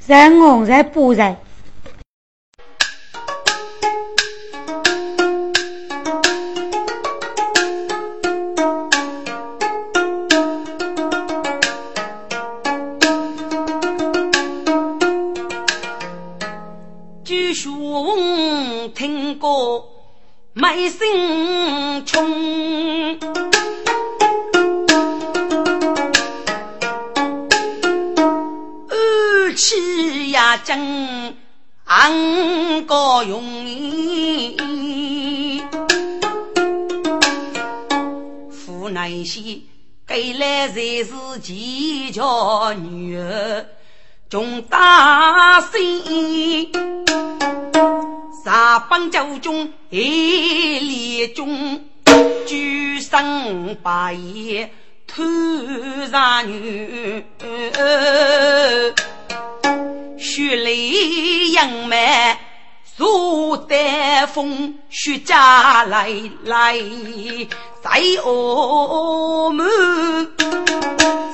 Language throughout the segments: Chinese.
在我在不在？几家女儿中大喜，三帮九中一列中，举身八爷突然女。雪里杨梅树丹风，雪家来来在我们，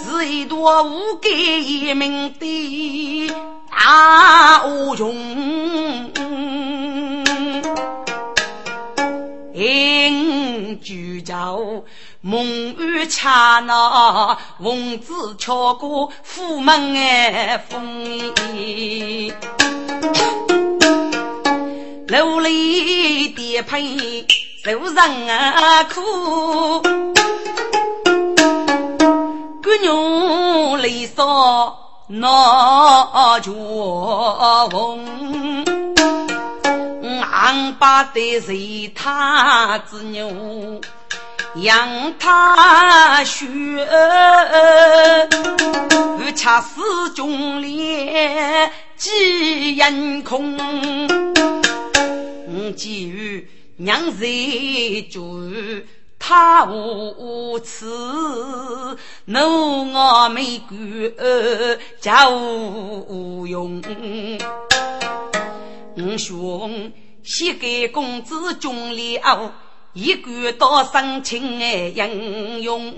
是一朵无盖名的大乌琼。饮酒酒，梦雨恰那，翁子敲过府门哎风。楼里叠配受人啊苦，姑娘泪洒那脚缝。俺把的是他子牛，养他学，恰似中烈几人空。基于娘在住，他无耻，奴我没管，家无用。我兄。西给公子中了，一个到生情哎英勇，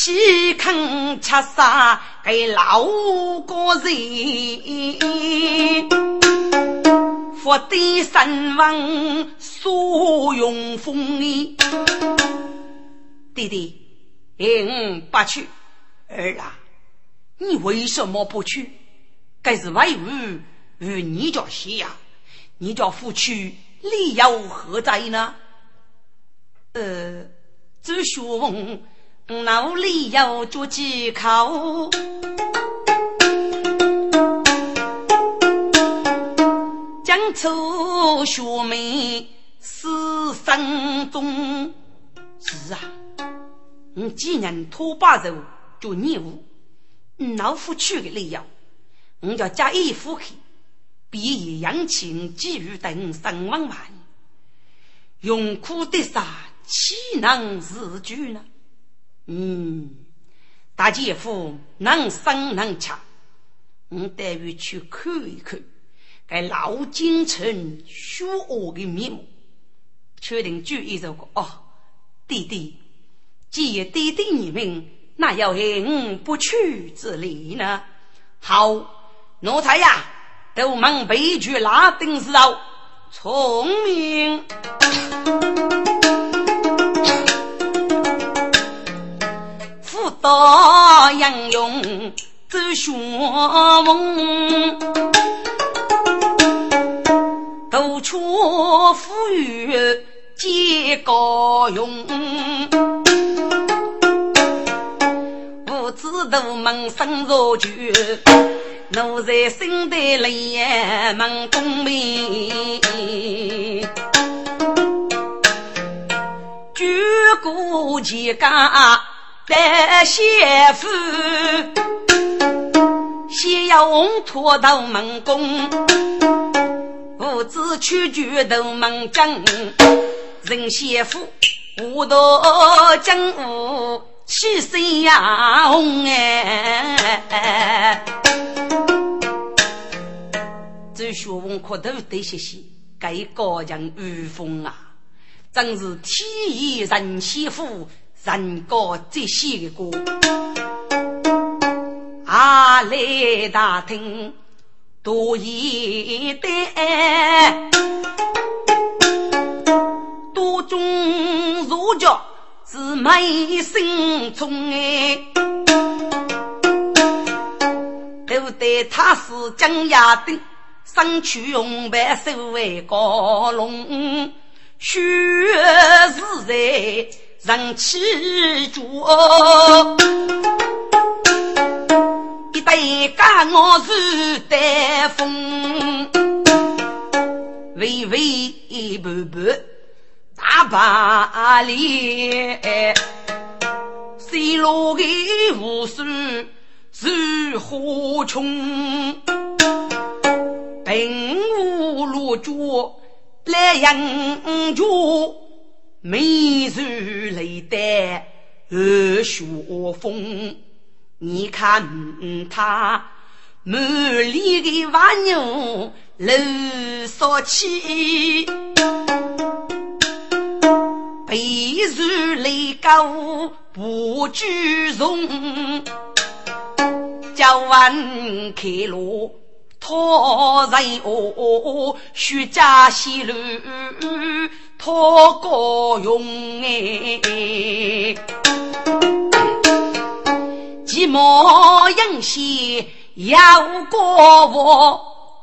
岂肯吃杀给老国人？福地三王苏永丰，弟弟，嗯，不去。儿啊，你为什么不去？该是外遇与你家西呀？你家夫婿理由何在呢？呃，周兄，那理由做几口？江州学妹死生中。是啊，你既然拖把肉做孽物，老夫去的理由，我叫加一夫去。必以扬情给予等生万万，用苦的杀岂能自居呢？嗯，大姐夫能生能吃，我待于去看一看，该老京城虚恶的面目，确定就一首歌哦，弟弟，既然弟弟你们，那要我不去之理呢？好，奴才呀。都忙背去拉丁时候，聪明，福大杨勇走学问，都出富裕皆高用，五子都忙生若句。奴在心底里问公明，举国齐家得先夫，先要红土豆门公，父子去举头门将，人先夫无道江湖气势呀红哎。周学问磕头得些些，该高强御风啊！真是天意人先福，人高最喜的歌。阿来大厅多一代，多种儒家是美心中哎，都得他是江亚的，身躯红白手为高龙，血是在人气足。一对干我是丹风，微微一步步大把里，水落的无数是火穷，平无路脚来迎着，眉如泪带二雪风。你看他满脸的瓦牛露骚气，背如雷高不举重，叫万开路托人哦，徐家西路。托高用哎。寂寞迎些要过我，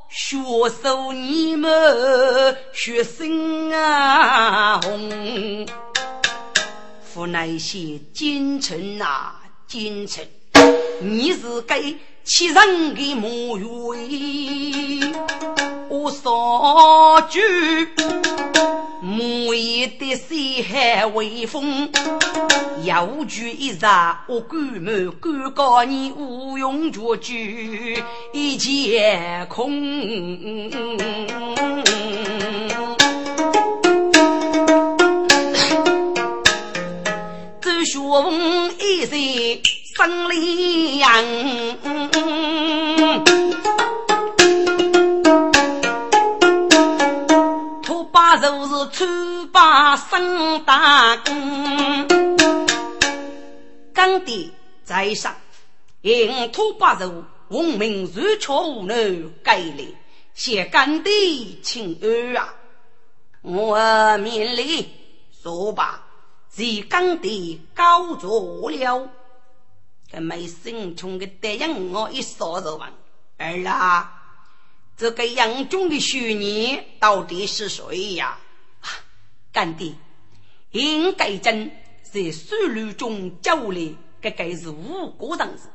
学手你们学生啊红，扶那些京城啊京城，你是给七人的母语，我说句。木叶的水海微风，有句一日我关门，敢告你无用绝句一切空。周学文一岁生里就出把生大功，刚的在上，因土八肉，文明如巧无能，改来写干的亲儿啊！我面里说罢，是刚的高做了，这没心穷的答应我一说就完，儿啦。这个杨忠的虚拟到底是谁呀？干爹，应该真在水路中交来，这该是无辜人士。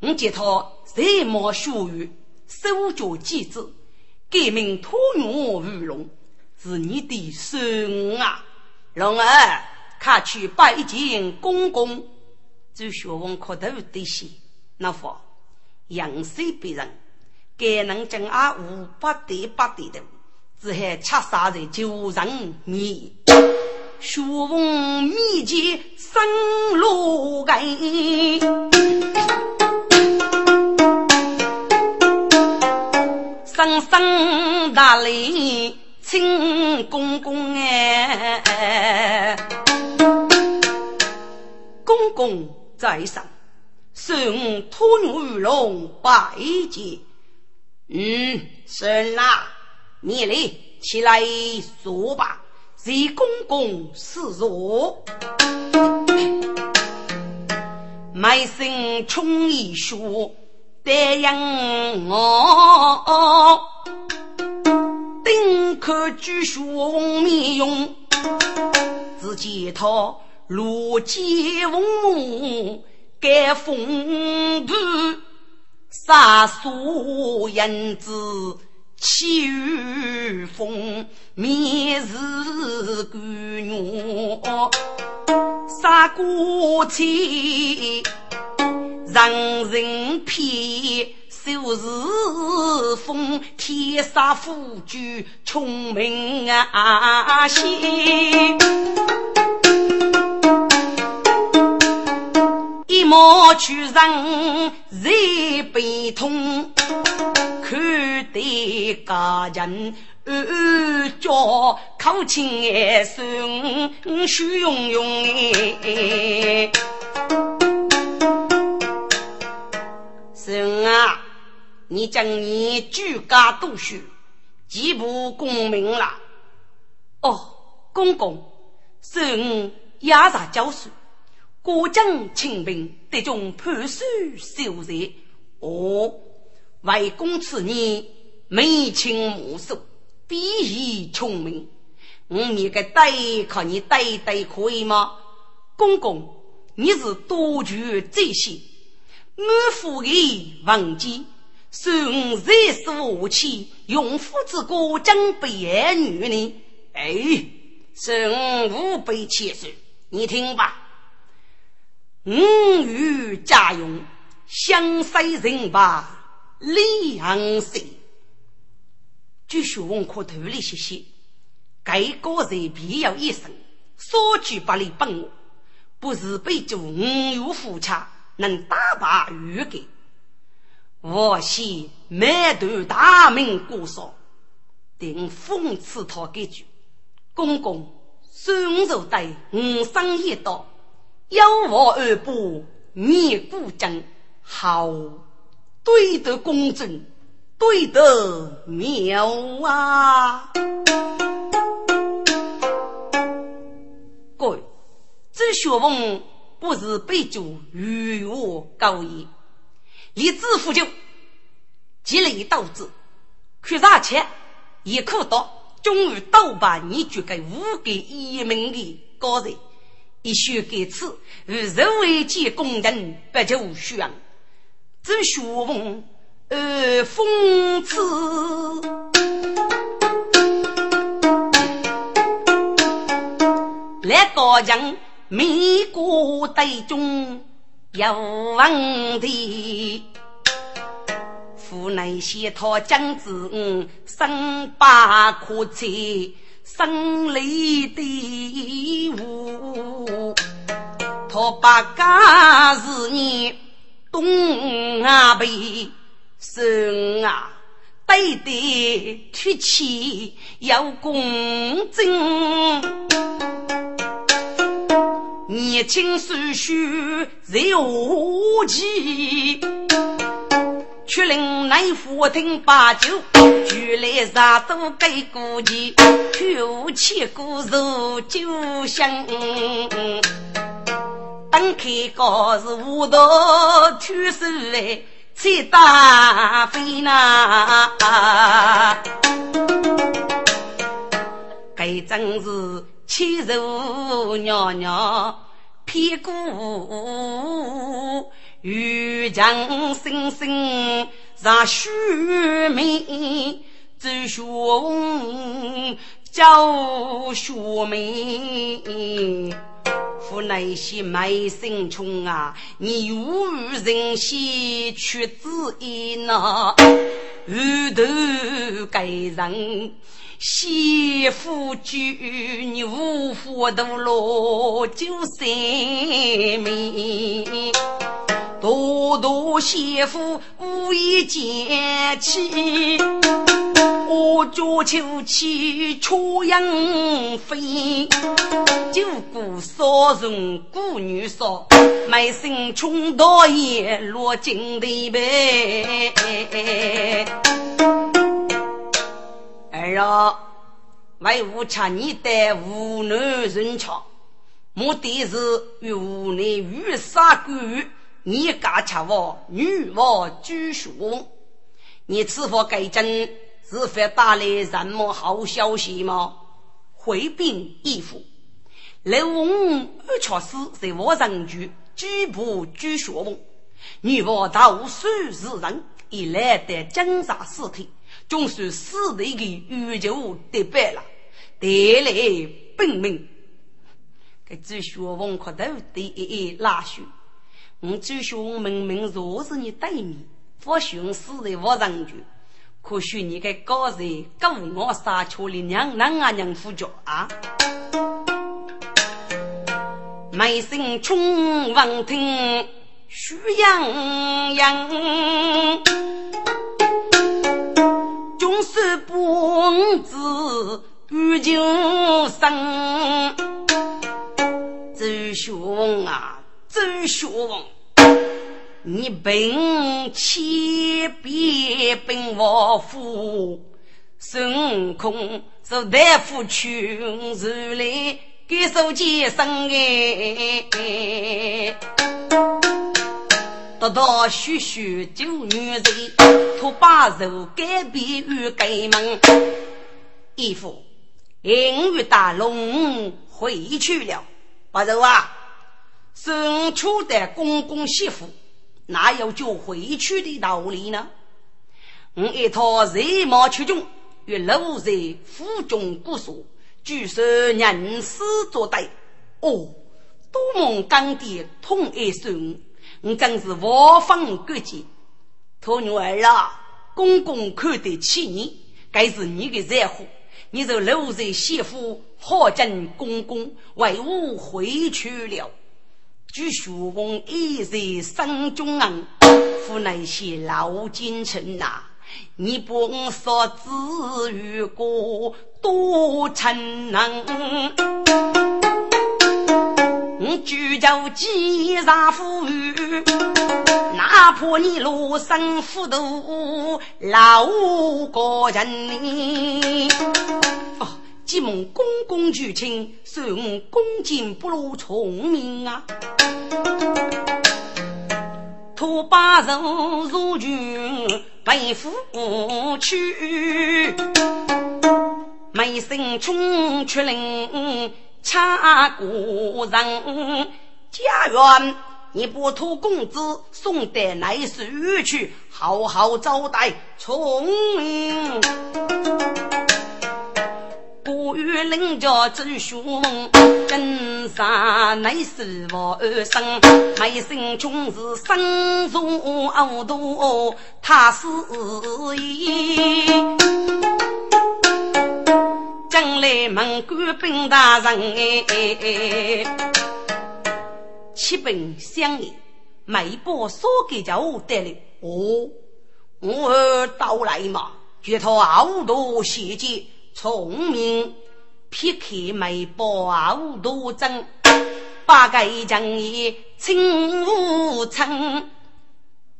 我见他才貌学语，手脚机智，改名托我玉龙，是你的孙啊！龙儿，快去拜见公公。周学问磕头得些，那佛阳寿别人。该能将阿五八对八对的，只还恰杀在九人面，学问秘籍生路根，生生大礼请公公哎，公公在上，送托女龙拜见。嗯，孙啦，你来起来说吧。谢公公示弱，卖身充一书，答应我。丁克举书面用，只见他如剑锋木，盖风度。杀苏银子气雨风，面是官员，杀过去让人骗，手是风，天杀富举聪明啊些。一毛去人热悲痛，看的家人暗叫口亲哎孙虚庸庸哎，孙啊，你将你举家读书，几步功名了。哦，公公，孙压榨教书，过江清兵得中判书修才。哦，为公此年眉清目秀，比翼聪明。我你个对靠你对对可以吗？公公，你是多举这些，满腹的文件。孙在所起，用夫之过将被爱女呢？哎，孙无被切受，你听吧。吾与家用，相随人吧，两岁。据说文可头里些些，该个人必要一生，所举百里本我，不是被主吾有夫差，能打败愚格。我系满头大名过少，定讽刺他几句。公公孙守对五生一道，有我二伯灭故正，好对得公正，对得妙啊！各位，这学问不是被主与我高言。立志富就积累斗志，缺啥钱也可到，终于倒把你举给五个一名的高人，一学给此，与人为见工人不就需要，只学问呃讽刺，来高墙美国队中。有问题，府内写他将子生八可妻，生里的物，他把家是你东阿北生啊，对对出气要公正。年轻岁数在何期？却令内府听把酒，举来杀都给顾忌，口气过如酒香。等开高是无道出手来，才打飞那，该真是。欺辱娘娘，屁股玉强生生让须眉，走胸叫学眉，府内些卖身穷啊，你无人心却自意呐，后头该人。媳妇举牛夫都落九三米，多多媳妇无意见起，我家秋气出阳飞，就顾少人顾女少，卖身穷到也落金地呗。儿啊，为无差你的无男人巧，目的是与无内与杀狗，你敢吃我女王居雄？你此番改正是否带来什么好消息吗？回禀义父，刘王二巧师在我人居举步居雄，女王到数日人已来得检查尸体。总算死的的欲求得败了，带来本命。给朱学文磕头的一一拉手，我朱学文明明若是你对面，我寻死的我人就，可许你个高人高我杀却的娘娘啊娘夫家啊！眉心冲王听徐洋洋。总是不知不就生，周兄啊，周兄，你本千变本王府，孙悟空是大夫群如来，给手接生哎。得到许许九女人，托把手改变与改门。义父，银玉大龙回去了。八肉啊，生出的公公媳妇，哪有就回去的道理呢？我一套人马出众，与落在府中姑苏，据说人死作对。哦，多蒙干爹同一孙。你真是万分感激，托女儿啊！公公看得起你，该是你的财富。你这六岁媳妇，好见公公为我回去了。据书翁一日生中人，负那些老奸臣呐！你不我所子与过多成能。我举着几上富裕，哪怕你罗生虎头老高人呢？既蒙公公举亲，算我恭敬不如聪明啊！托八人入军背负去，没声冲出令。差古人家园，你不托公子送得来书去，好好招待聪明。古语人家知书问，跟上乃是我二生，美生穷是生如熬多，他是一。将来门关本大人哎，七本相爷，每把说给叫我得了哦，我到来嘛，觉他好多细节聪明，撇开每把好多针，八个将爷清无称，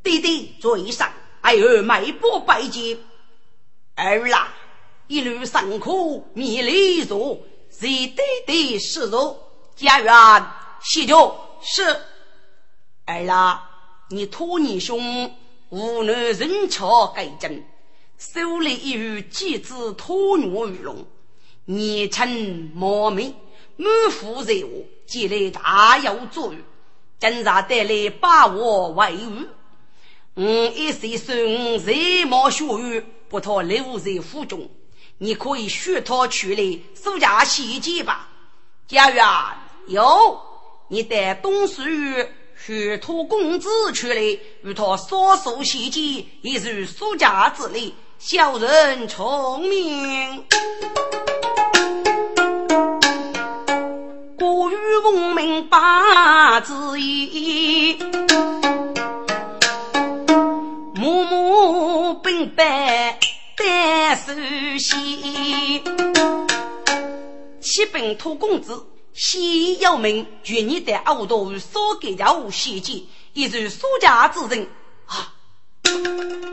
弟弟嘴上哎呦每把白剑儿啦。一路上苦，迷离坐，谁对对是弱？家园西着是儿啦，你托你兄无奈人巧改正，手里一语几字托女玉龙，年轻貌美，满腹热我，积累大有作用，今日带来把我为伍。我一岁孙热毛学语，不托留在府中。你可以学他去了苏家西街吧，家园有你带东西学托公子去了，与他少数细节也是苏家之力，小人聪明，古语文明八字一，默默本白。单手写，七本托公子，先要命，绝你的耳朵少给家务细节，一是苏家之人啊。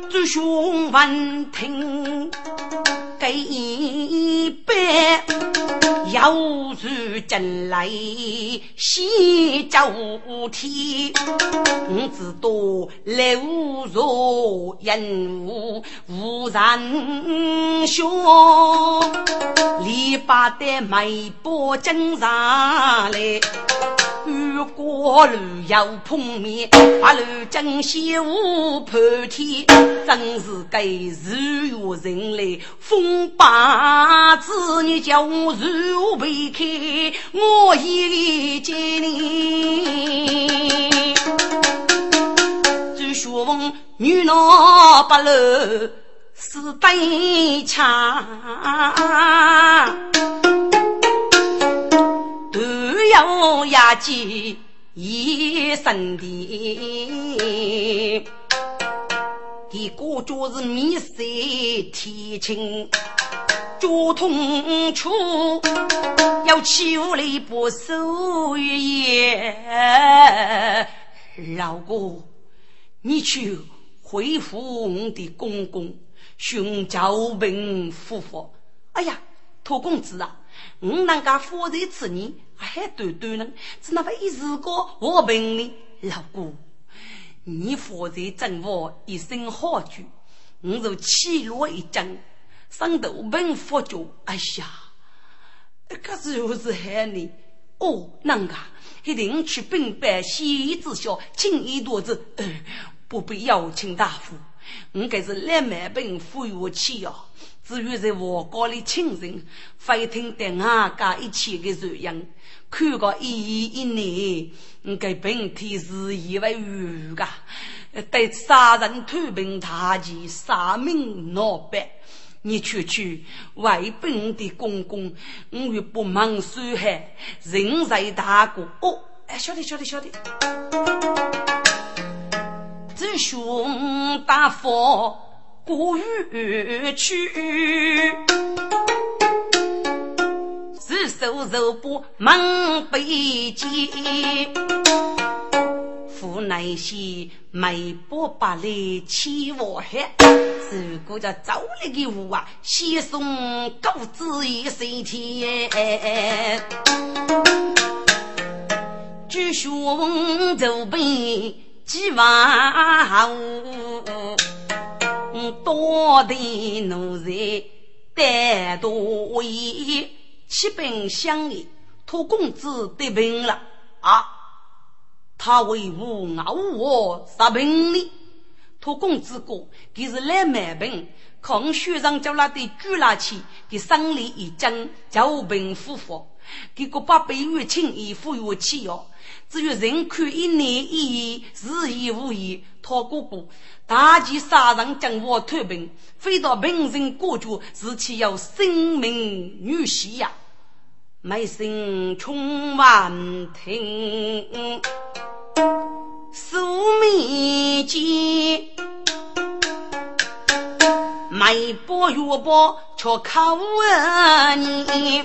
诸兄闻听，给一杯，要如进来洗脚天，我知道流若烟雾无人说，篱笆的眉波经常来。如果路要碰面，把路真心无破天，真是给日月人来封八字，你叫我如何避开？我一见你，只说问女老八路是对枪。要压记一生的，第个就是迷失天青，交通处要起屋里不守夜，老哥，你去回复我的公公，寻找平夫妇。哎呀，托公子啊，我那个夫人子女还短短呢，只那么一时个我平呢，老哥，你夫人正我一身好酒，我就气落一阵，上头平佛脚，哎呀，可是又是害你哦，那个。一定去本班西之校，请一肚子。呃，不必邀请大夫，我该是来买本服药去哦。至于在我家里亲人，非听得俺家一起的这样，看个一一年，我该本体是以为愚噶，对杀人偷病大忌，杀命闹白。你去去为本的公公，我又不忙伤害，人在大过哦。哎，晓得晓得晓得。只兄大佛过雨去，是手手不忙背肩。父乃西眉波把来起我海，如果叫走了个屋啊，先送狗子一身天。举胸走背几万户，多的奴才单多一，七本相爷托公子得病了啊！他为吾熬我杀病呢，托公子哥，他是来买病，抗学上叫他的举拿去，给生理一针，叫病复发，给个八百元钱一付药去哦。只有人看一年一夜，日夜无言。他哥哥大计杀人，将我脱病，飞到平人国家，是岂有生命女婿呀？没声穷万听。素眉间，眉波月波，却靠你，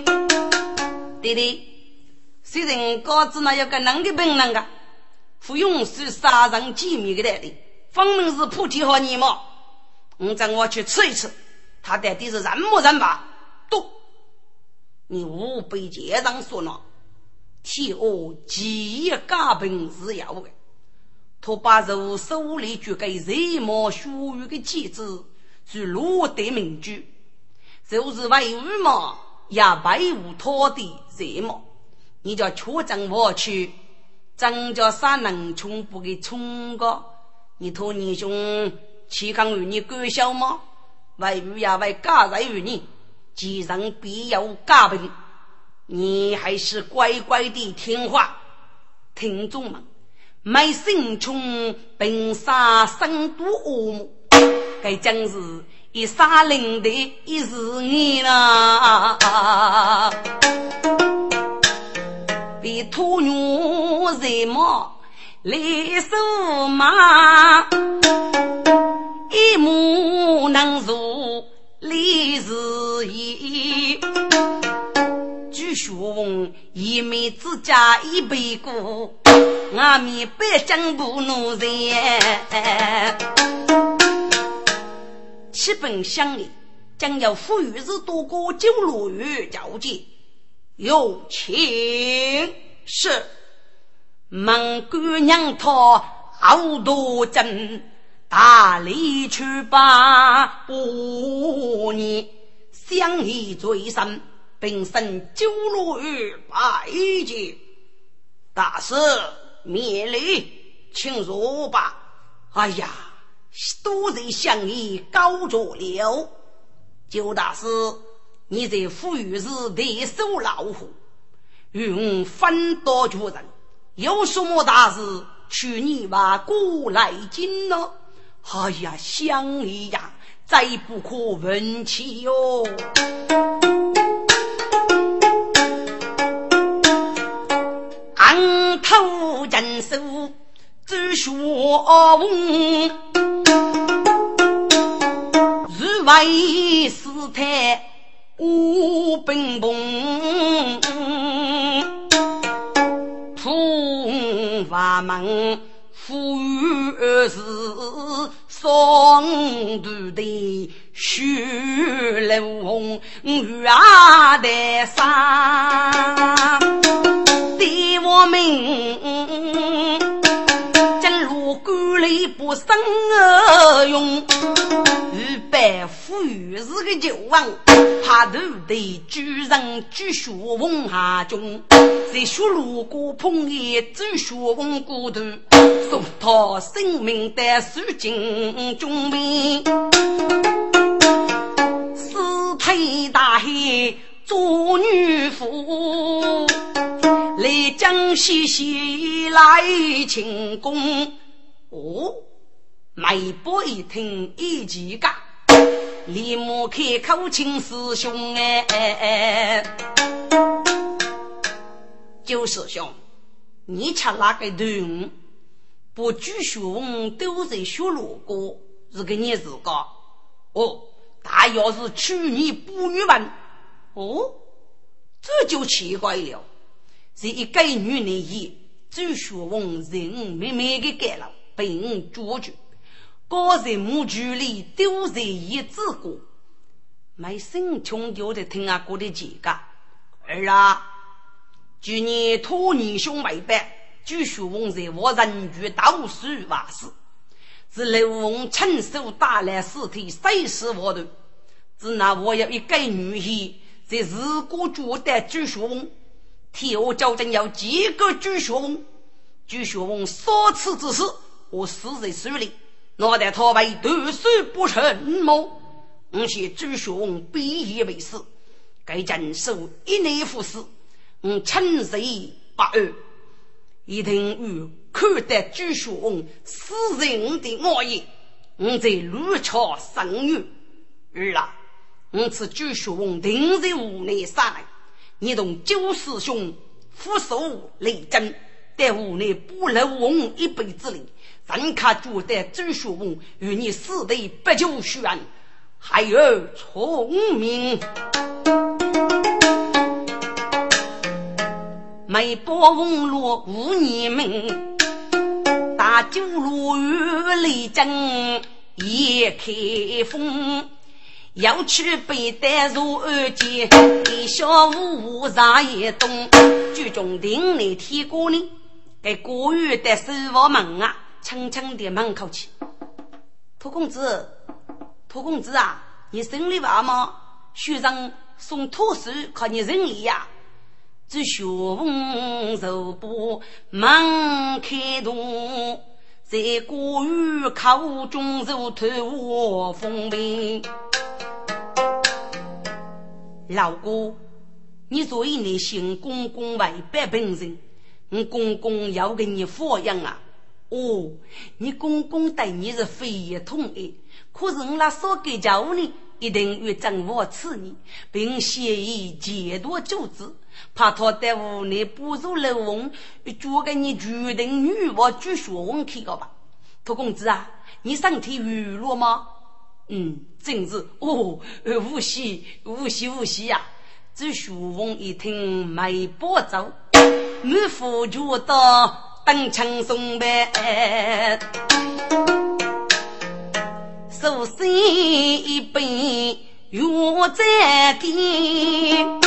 弟弟。虽然高子那有个能的本能啊，不用是杀人机密的来的，分明是菩提和你嘛。我叫我去吃一吃，他到底是人么人吧？都，你无被街上说呢。替我几亿家本是要的。他把肉手里举给热毛血雨的机子，是落得名句，就是为五毛也为无他的热毛。你叫确诊我去，张家山农村不给冲个？你托你兄岂敢与你管小吗？为鱼呀为家人与你，既然必有家病，你还是乖乖的听话。听众们，没心穷，本杀生多恶魔，该将是一杀灵的一是你啦。为土女人马来收马，一母能入李氏意。据说一妹之家一辈过，俺们百将不奴人。七本乡里将要富裕日多过九罗月交接。有情是蒙姑娘她好多真，大力去把不你相依最深，并生九罗玉拜见大师免礼，请坐吧。哎呀，多人相依高着了，九大师。你在富裕时得手老虎，与我分刀决人，有什么大事，去你把过来进呢？哎呀，乡里呀，再不可问起哟。昂头人手只学文，日为师太。五奔奔，出法门富裕是双头的血流红，玉啊的山，对我们。力不生而用，预备富裕是个旧王，怕头的主人举学问下中，在学路过碰见举学问骨头，送他生命的数尽中名，四退大海做女夫，来江西西来请功。哦，梅伯一听一气干，立马开口请师兄哎，九师兄，你吃哪个头？不举学问都在学路过，是个你自个。哦，他要是娶你不女文，哦，这就奇怪了。这一个女人也举学问，人慢慢的改了。被我捉住，高人母距离丢在一子过，没心穷就在听阿哥的讲个。儿啊，去年托你兄妹办，据说翁在我人居到处瓦斯，是刘翁亲手打来尸体，碎尸沃头。只那我有一个女婿，在日过觉得据说翁，替我交正要几个据说翁，据说翁所赐之事。我死在水里，脑袋他为断手不成么？我些朱兄必以为死，该镇守一年服死，我亲手把二。一听我看得朱兄死人的恶意，我在如桥生怨。儿啊，我此朱兄定在屋内杀来，你同九师兄俯首力争，在屋内不漏翁一辈子里。人卡觉得周学文与你死的不久悬，还有聪明。梅波红罗无你们，大酒路与雷震也开封。要去北戴如二姐，一小五上一东，剧中定来提过呢，给国语的守房门啊。轻轻的门口去，托公子，托公子啊，你生理娃吗？学生送托书，靠你仁义呀！只学问受不门开动，在国语考中如头我风平。老哥，你作为你新公公外百本人，我公公要给你抚养啊！哦，你公公对你是非也同意，可是我那少给教呢，一定要掌握此意，并协议监督组织，怕他在屋内不入楼翁，就给你决定女娃举学问去个吧。托公子啊，你身体娱乐吗？嗯，真是哦，无锡无锡无锡呀！这学问一听没保走，没付觉得。等轻松呗，手心一杯药在点，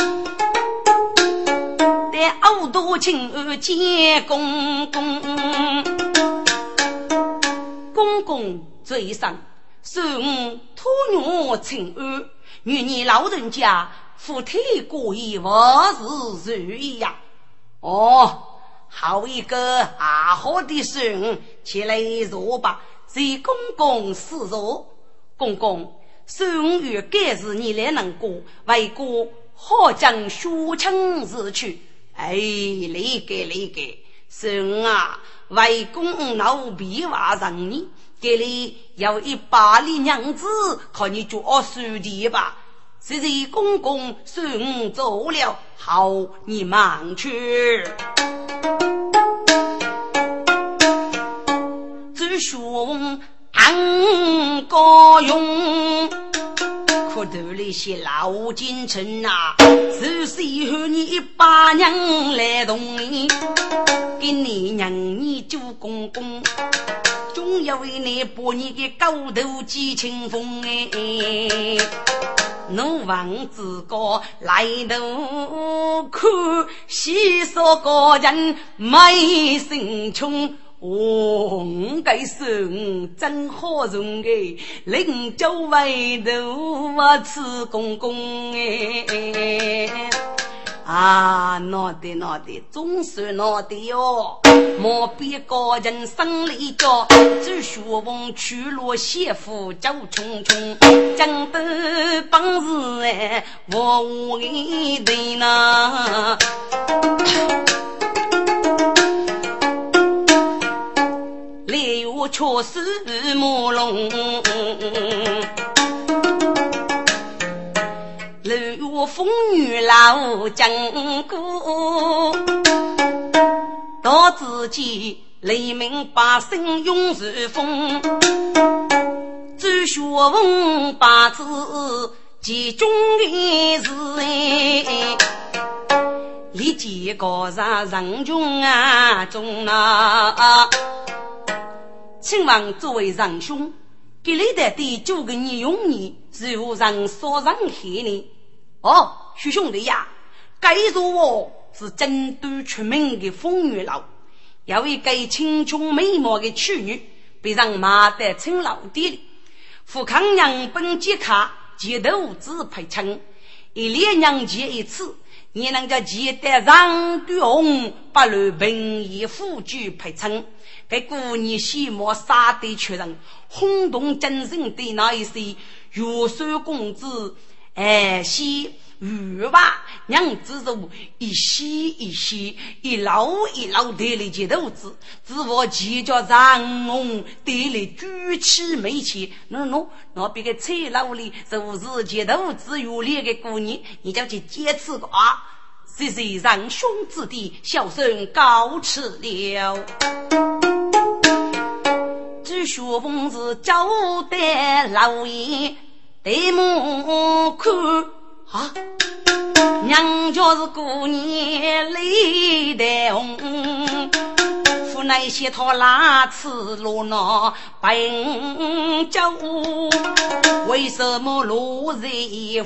带耳朵亲耳见公公，公公嘴上受我托女亲儿，与你老人家夫妻过意，万事如意呀，哦。好一个阿好的孙，起来坐吧。随公公示弱，公公孙玉该是你来能过，为国好将学成日去。哎，理解理解，孙啊，为公老必话让你，给你要一百里娘子，靠你做书的吧。随随公公孙走了，好，你忙去。兄安高勇，可头那些老奸臣呐，是谁和你一把娘来动你？给你娘你做公公，总要为你把你的高头记清风哎。奴王自个来头看，细说个人没心穷。我该是真好人哎，临走外头我吃公公哎。啊，闹的闹的，总算闹的哟！莫比个人生里着，只学问去落媳妇走匆匆，讲得本事哎，我无一对呐。烈月却是朦胧。风雨老江过，到自己黎民百姓永如风。周学问八字集中的是哎，立即告上人群啊中啊！请问诸位仁兄，给你的第九个年用年如何让所人害呢？哦，徐兄弟呀，该说我是京都出名的风月楼，有一个青春美貌的处女，被人骂得成老爹了。富康娘本杰卡街头子配称，一连娘见一次，你能叫记得上对红，不如平易富举配称。给姑娘喜貌杀得出人，轰动精神的那一些玉山公子。哎，西鱼娃娘子肉一稀一稀，一捞一捞得了几头子，只我几脚长龙得了举起没起，喏喏，那别个菜老里就是几头子有脸的姑娘，你就去坚持个啊！谁谁让兄子弟小声告辞了？只学本是交代老爷。对目看啊，娘家是过年泪带红，府内些套拉吃罗那本酒，为什么落在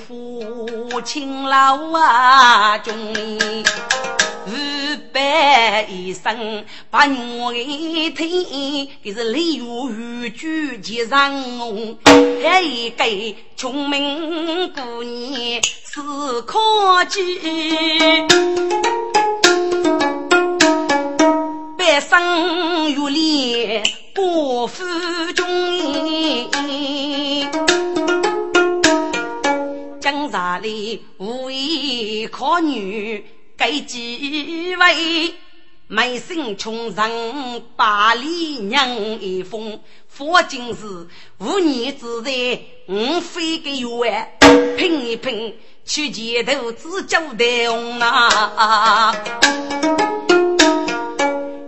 父亲老啊中？五百一生把我一听，这是李玉举结上红，还一个聪明姑娘是可记，半生玉脸不负中，江茶里无位可女。给几位美心穷人百里娘一封，佛经是五年之内五非个月，拼一拼去街头只交代红啊！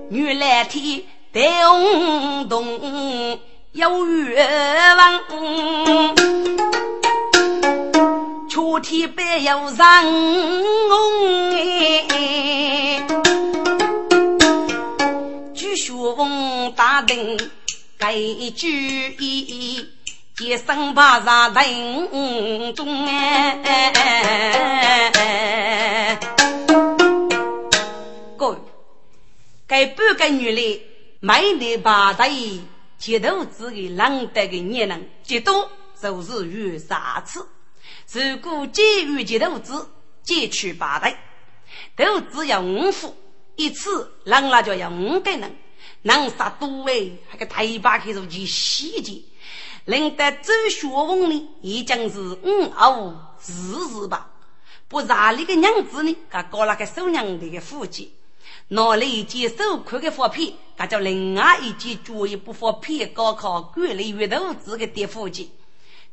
女来天带红东有愿望。昨天白又上红哎，举学问大灯盖举一，生把上灯中哎。各位，该半个女的买的把带，街头子的难得的年人，最多就是有三次。如果借与其投资，借取八代，投资要五副，一次让那就要五个人，能杀多哎，那个大把开始去细节，领得走学问呢，已经是五五四四吧。不然那个娘子呢，他搞了个收娘的个户籍，拿了一件收款的发票，他叫另外一件作业不发票高考管理阅读资个叠户籍。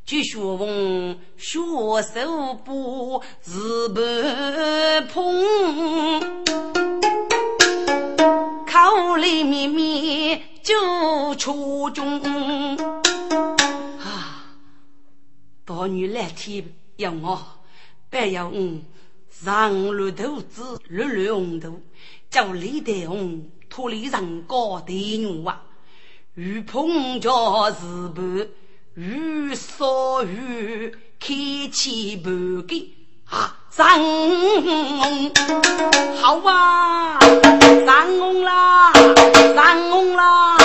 举学问，学手不是不碰，口里面面就出中。啊，大女来天要我，白要我，上路头子绿绿红头，叫李德红脱离人高的女啊，雨碰着日半，雨少雨开起半根。啊，上好啊，上红啦，上红啦！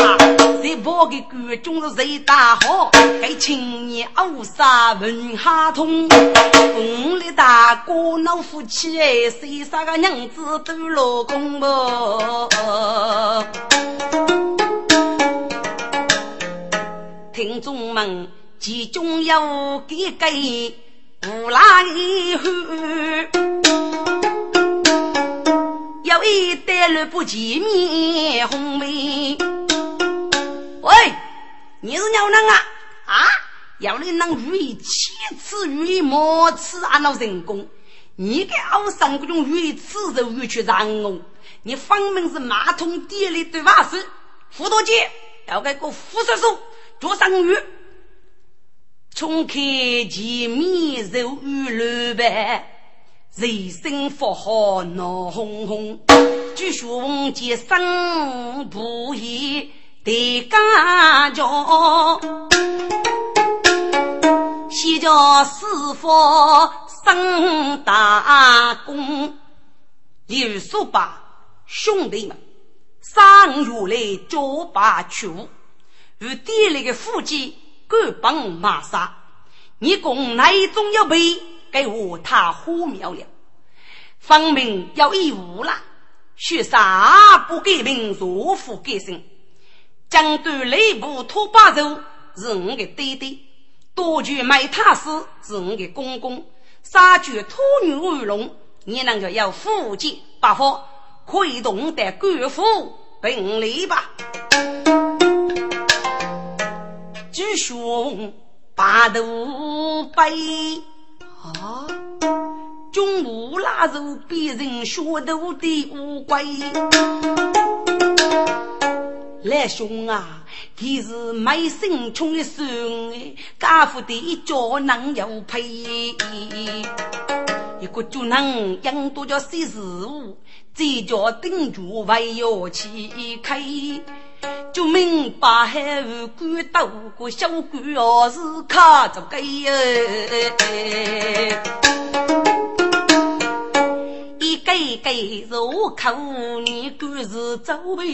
这包的官中是谁大好？给青年欧沙文哈通，红里大哥老夫妻哎，谁啥个娘子都老公不？听众们，其中有几个？无拉一户，有一对路不见面红梅。喂，你是鸟人啊？啊，要你能遇七次遇莫次俺老成功，你给我上这种遇次就遇去让我，你分明是马桶底里的瓦斯，辅导姐要给个副叔叔做生鱼。冲开前面肉与乱白，人生福好闹哄哄。据说王杰生不易得家教，先叫师傅升大功。刘叔把兄弟们上月来交把球，与店里的夫妻。敢帮马杀，你共哪一种要被给我他火苗了？分明要义务了，学啥不给命，若夫给生。江对内部拖把手是我的爹爹，多举卖塔斯是我的公公，杀举托女乌龙，你能够要福建八方，可以动得官府并立吧？举胸八肚背啊，中午腊肉别人学徒的乌龟。来兄啊，他是卖身穷的孙，家父的一家能有配，一个就能养多叫些事物，这叫顶住还要去开。就明白海无官斗过小官哦，是卡着个哟。一个个入口，你官是走位。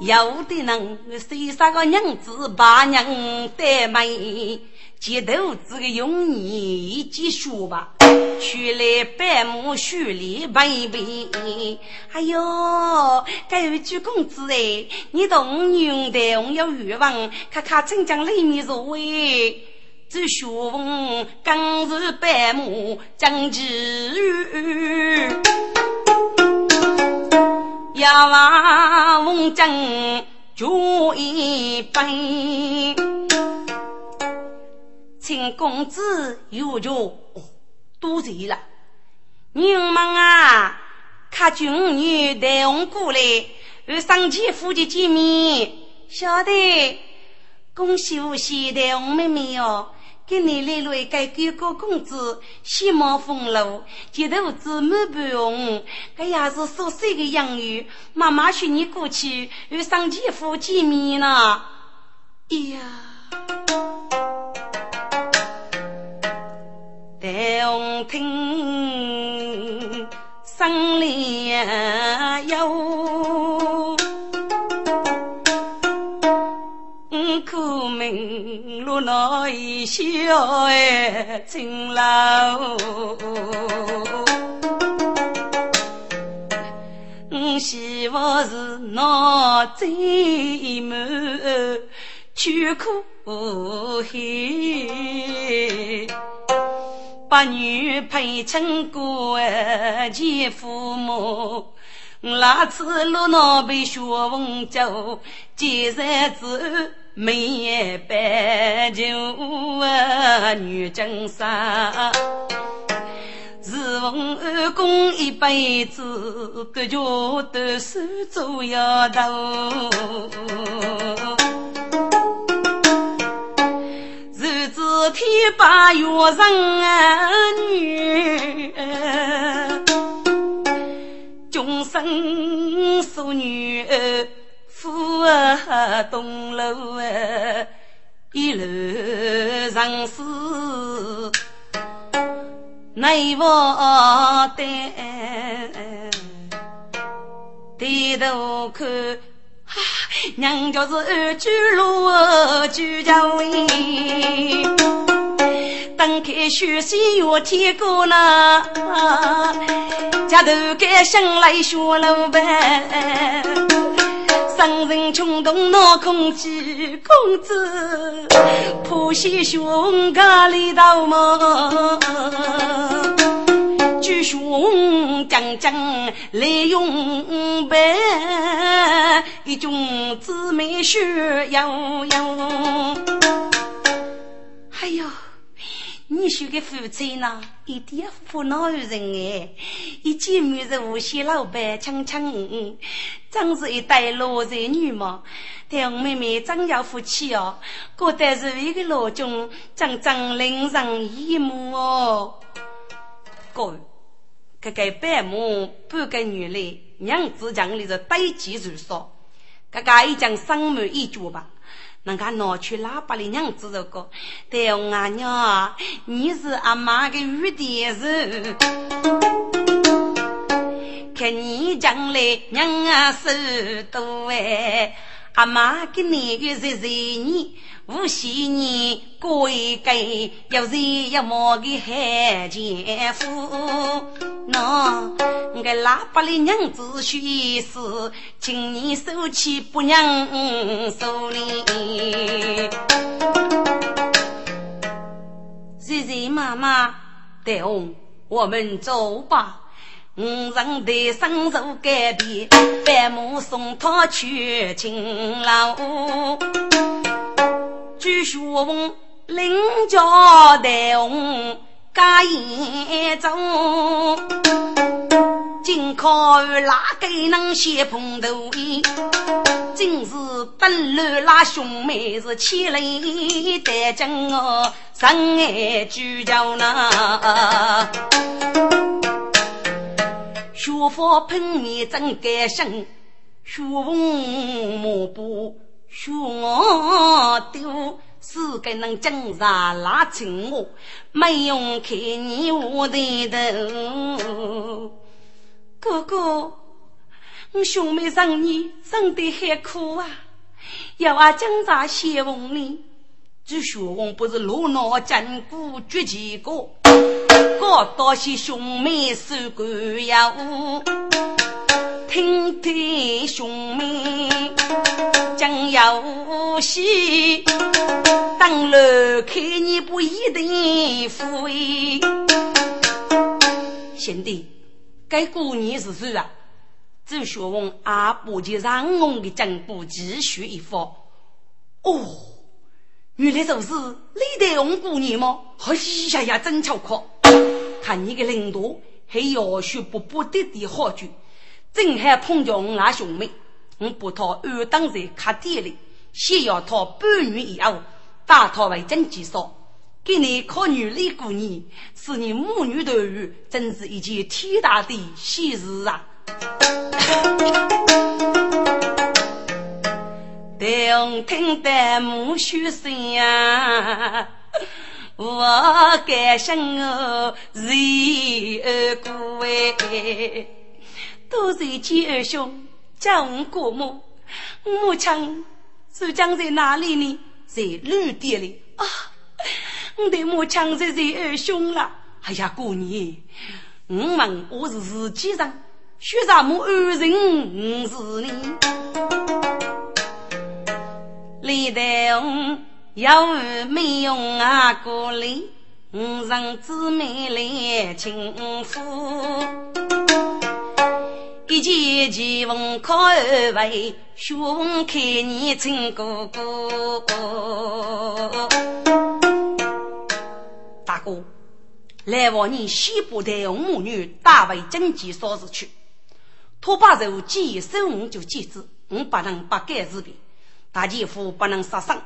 有的人谁杀个娘子把娘带美。街头子个用你几说吧，去来百亩须里背背。哎呦，该有句公子哎，你同女的我有欲望，看看镇江里面座位，这学问刚是百亩将之要往文江酒一杯。请公子有求，多谢了。你们啊，看军女带我过来，与上前夫妻见面。晓得，恭喜我喜带我妹妹哟，给你来了一个哥哥公子，喜貌风流，街头子满半红。这也是熟悉的养育，妈妈许你过去与上前夫见面呢。哎呀！待红听声连有，苦命路内小哎青楼，希望是那最满曲苦海。八女配亲过见父母，那次路闹被学问教，见山子没半就女真杀，是奉二公一辈子，各家都是做丫头。天把月生儿女，终生淑女富东楼一路上是内房的，低头看，娘家是二居楼居家位，等开学习月天过呢，家头该想来学老板。商人穷动闹空气，公子破鞋胸咖喱刀么？举胸将将来用白，一种姊妹需要要。哎呦！你说个夫妻呢，一点不恼人哎！一见面是无锡老板，强强嗯嗯，真是一对老才女嘛。但我妹妹真要夫妻哦，过得是一个老中，真真令人羡慕哦。哥，这个百亩半个女嘞，娘子讲里是堆积如山，这个已经生满一脚吧。人家拿去喇叭里娘子这个，对我阿娘，你是阿妈的雨点子，看你将来娘啊手多哎，阿妈给你个是是你。无锡你过一个，要日要么个海前夫，喏，我喇叭里娘子许是，请你收起不娘手里。瑞瑞妈妈，带我，我们走吧。五人的伸手改变，白母送他去青楼。据说领家带红家严重，今靠哪个能先碰头？今是本来那兄妹是千里带将哦，深爱聚焦那。学佛喷面真感生，学风莫不。说我丢是个能挣扎拉紧我，没用看你我的头。哥哥，我兄妹让你生得很苦啊，要我挣扎先问你，这学问不是路脑筋骨绝技个，我多谢兄妹受过呀。听听兄妹讲游戏，当然看你不一定富裕。贤弟，该过年是谁啊？周学问阿伯就让我的进步继续一发。哦，原来就是李代红过年吗？哎呀呀，真巧阔！看你个领导还要学不不得的好酒。正好碰着我那兄妹，我把他安当在客店里，先要他半月以后，打他为真介绍，给你靠女里过年，是你母女团圆，真是一件天大的喜事啊！听听的母须声呀，我感心我日儿过哎。多谢姐二兄叫我过目，母亲是将在哪里呢？在旅店里啊！我的母亲在在二兄了。哎呀，过年，我问我是自己人，学什么二人是你？李代红要没用啊，过来五人姊妹来请夫。一见奇逢靠二位，兄看你亲哥哥。大哥，来往你西部的母女大为经济少事去，托把肉见收我就见之，我不能不改自便，大姐夫不能杀生。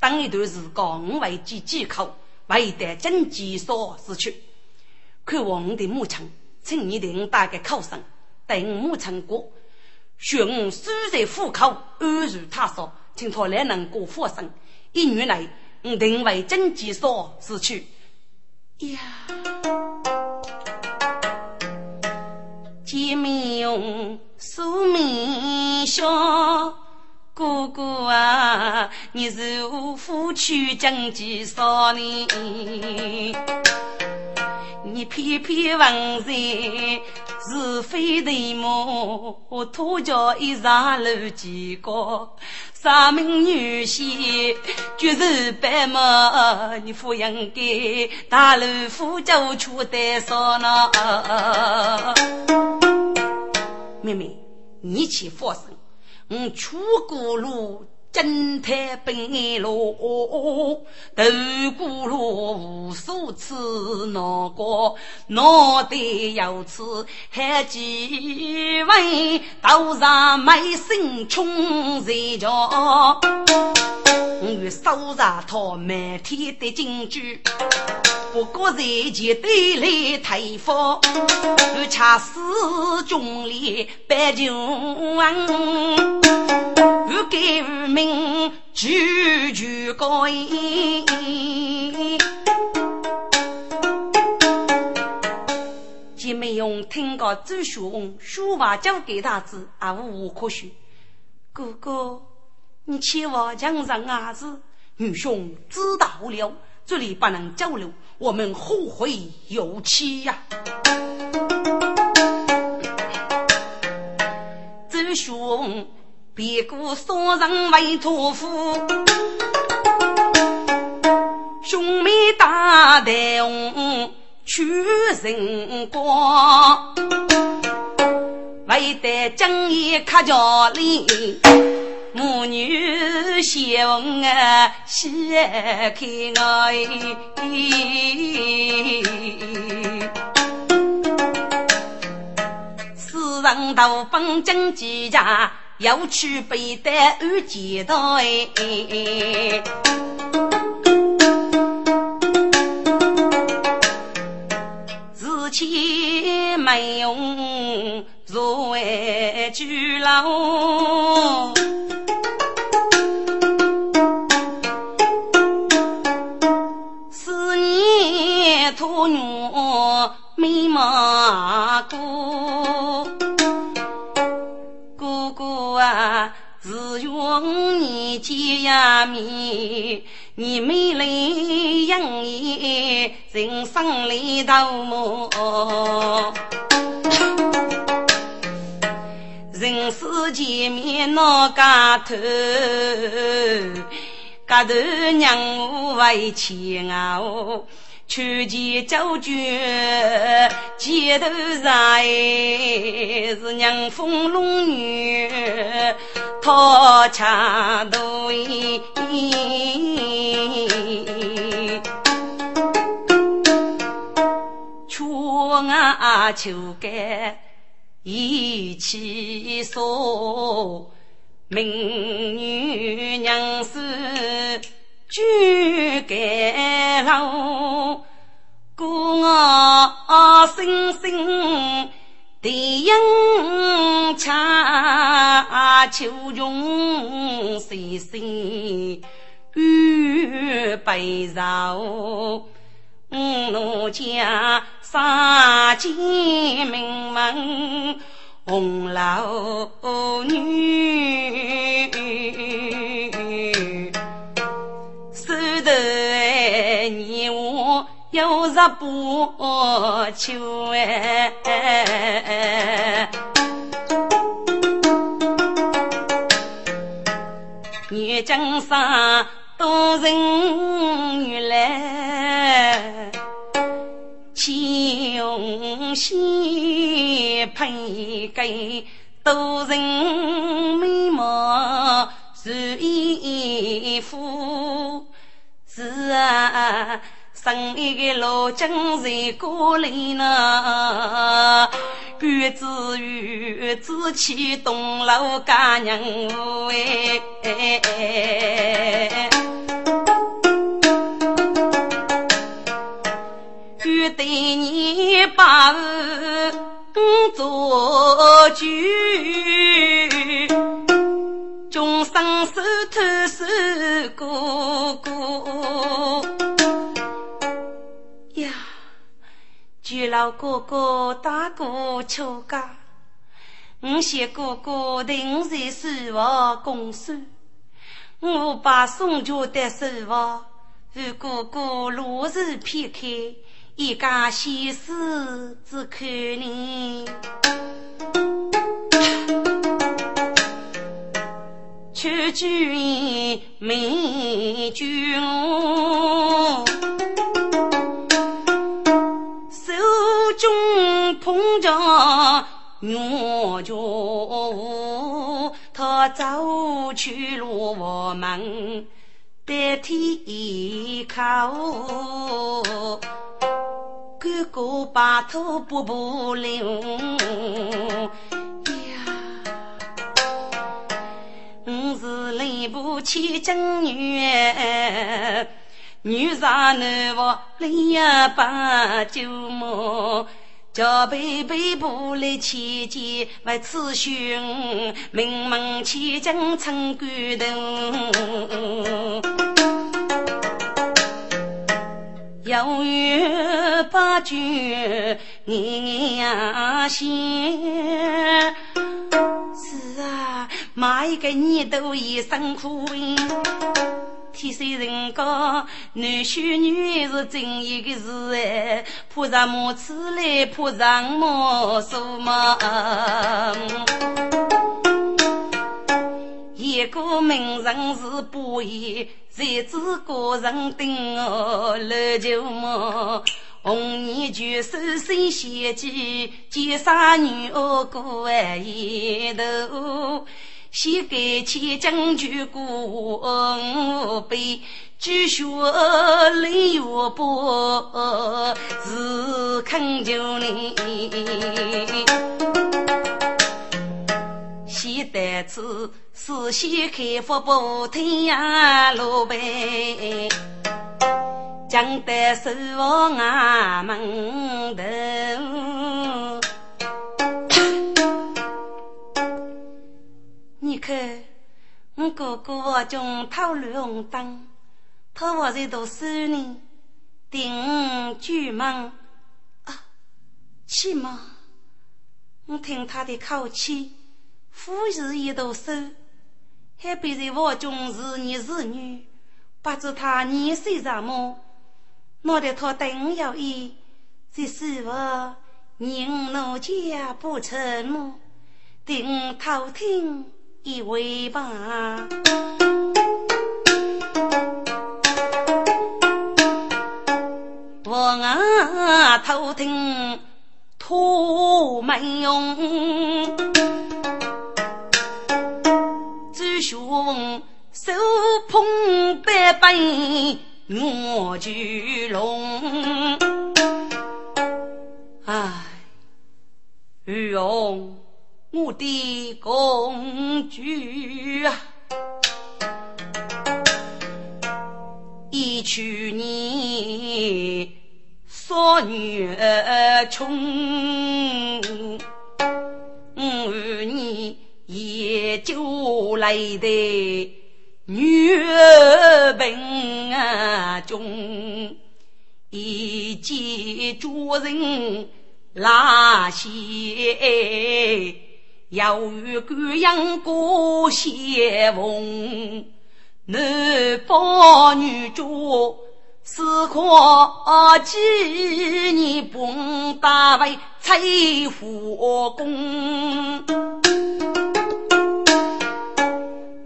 等一段时光，我为几几口，为得经济所失去。看我的母亲，请你的我打个口声。等母成果，寻苏在虎口，安如他说，请他来能过佛生。一年内，我定为真吉所失去。呀，见面用素面笑，哥哥啊，你是我夫妻真吉少年。你偏偏问谁是非对错？土家一上楼几高，三名女婿就是白马。你不应该大老夫就出得少呢。妹妹，你去放心，我出过路。金台本路，头骨路无数次闹过，闹得有次还几位头上没心冲在叫，我手上套满天的金珠。不过在前对来推翻，我恰似中里白酒翁，我给无名句句高音。姐妹用听个周雄书法教给他子，也无可说。哥哥，你千万讲上伢子，女兄知道了。这里不能交流，我们后会有期呀。周兄，别过双人为托付，兄妹大队伍去人光，为得正义客家里。母女相啊喜开爱，世人都分真几家，要去背带二姐带，自欺没用，若为居老。美马哥，只愿你见面，你美丽养眼，人生里头么？人世见面闹家头，家头让我为情啊！去见周娟，街头上是娘风龙女，讨恰对，秋啊秋干一起说，明女娘是。举盖楼，歌我声声地音恰，秋中细细雨悲愁。我家三间名门红楼女。你我有日不求哎，女江上多人来，穷喜配给多人美貌如一副。是啊，生一个老将在锅里呢，月子月子起东楼家娘哎，月对你把做我举，众生手头手哥老哥哥大哥求家，我谢哥哥定在守望公孙，我把宋家的守望，与哥哥落日撇开。一家心事只看你，求君美君，手着玉珏，他走去罗房门，代替口。哥哥把头不不灵呀，我是来不起正女，女上男房来呀把酒么？叫贝贝不来牵肩为此兄，名门千金称感动。有缘把酒呀先，是啊，每一个年都一生苦。天生人高，男修女是真一个事哎，铺上马车来，铺上马说嘛。一个名人是不易，谁知个人定我来就么？红颜旧手心献计，奸杀女儿过一头。先给千金就过杯，举血泪月波，是恳求你。先得此。仔细开发不听呀，老板，讲得守望啊门头。看，我哥哥中偷绿灯，他我在读书呢，顶举门啊，起码我听他的口气，富士一读书。还别在我中是儿是女，不知他年岁什么，脑袋他等要一，这是我人奴家不沉默，定偷听一回吧。我啊偷听，托没用。兄手捧百杯我聚龙，唉，玉容我的公主啊，一去年少女穷，五年也就。来的女儿病啊中，一见主人拉些，要与贵阳过相逢，男保女主是可几年不大为财富功。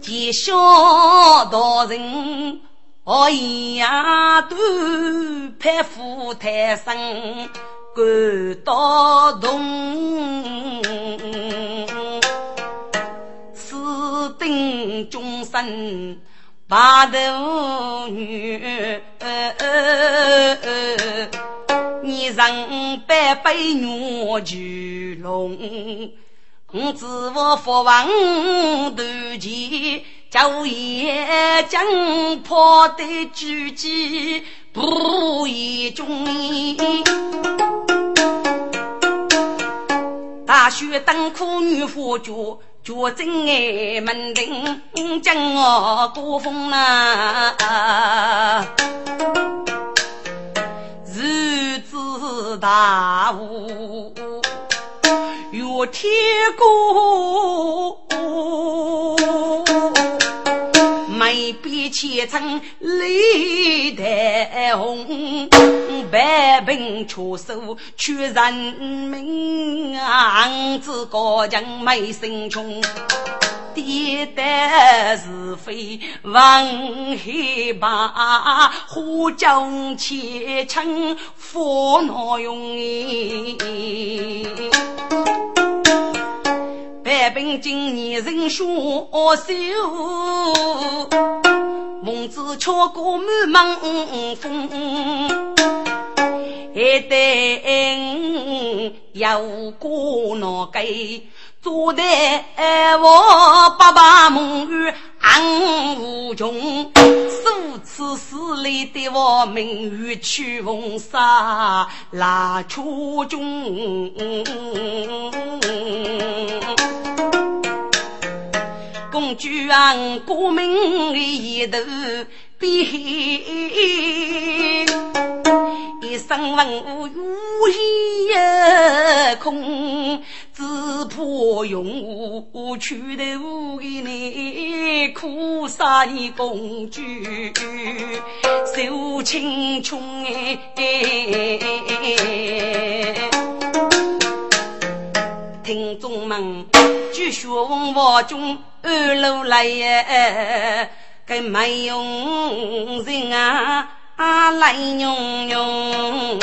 一小道人，哦呀，都佩服太深，感到动。私定终身白头女，你人百杯女巨龙。我自我佛王头前，叫爷将破的举击不义中。大学当苦女佛脚，脚正哎门庭将我孤风啊！日子大雾，月天过。眉笔千层泪带红，百病出手取人命，昂子高强没心穷，跌得是非望黑把，花将千层佛难用百病今年人少少，孟子敲过满门风，还得有过那个坐在我爸爸母与安无穷，数次死里的我名誉去风沙拉出中。公主啊，国民一头比一生文武无一空，只怕用武去头给你苦杀你公主，受青春听众们，继续问我中二楼来耶，该没用人啊，来用用。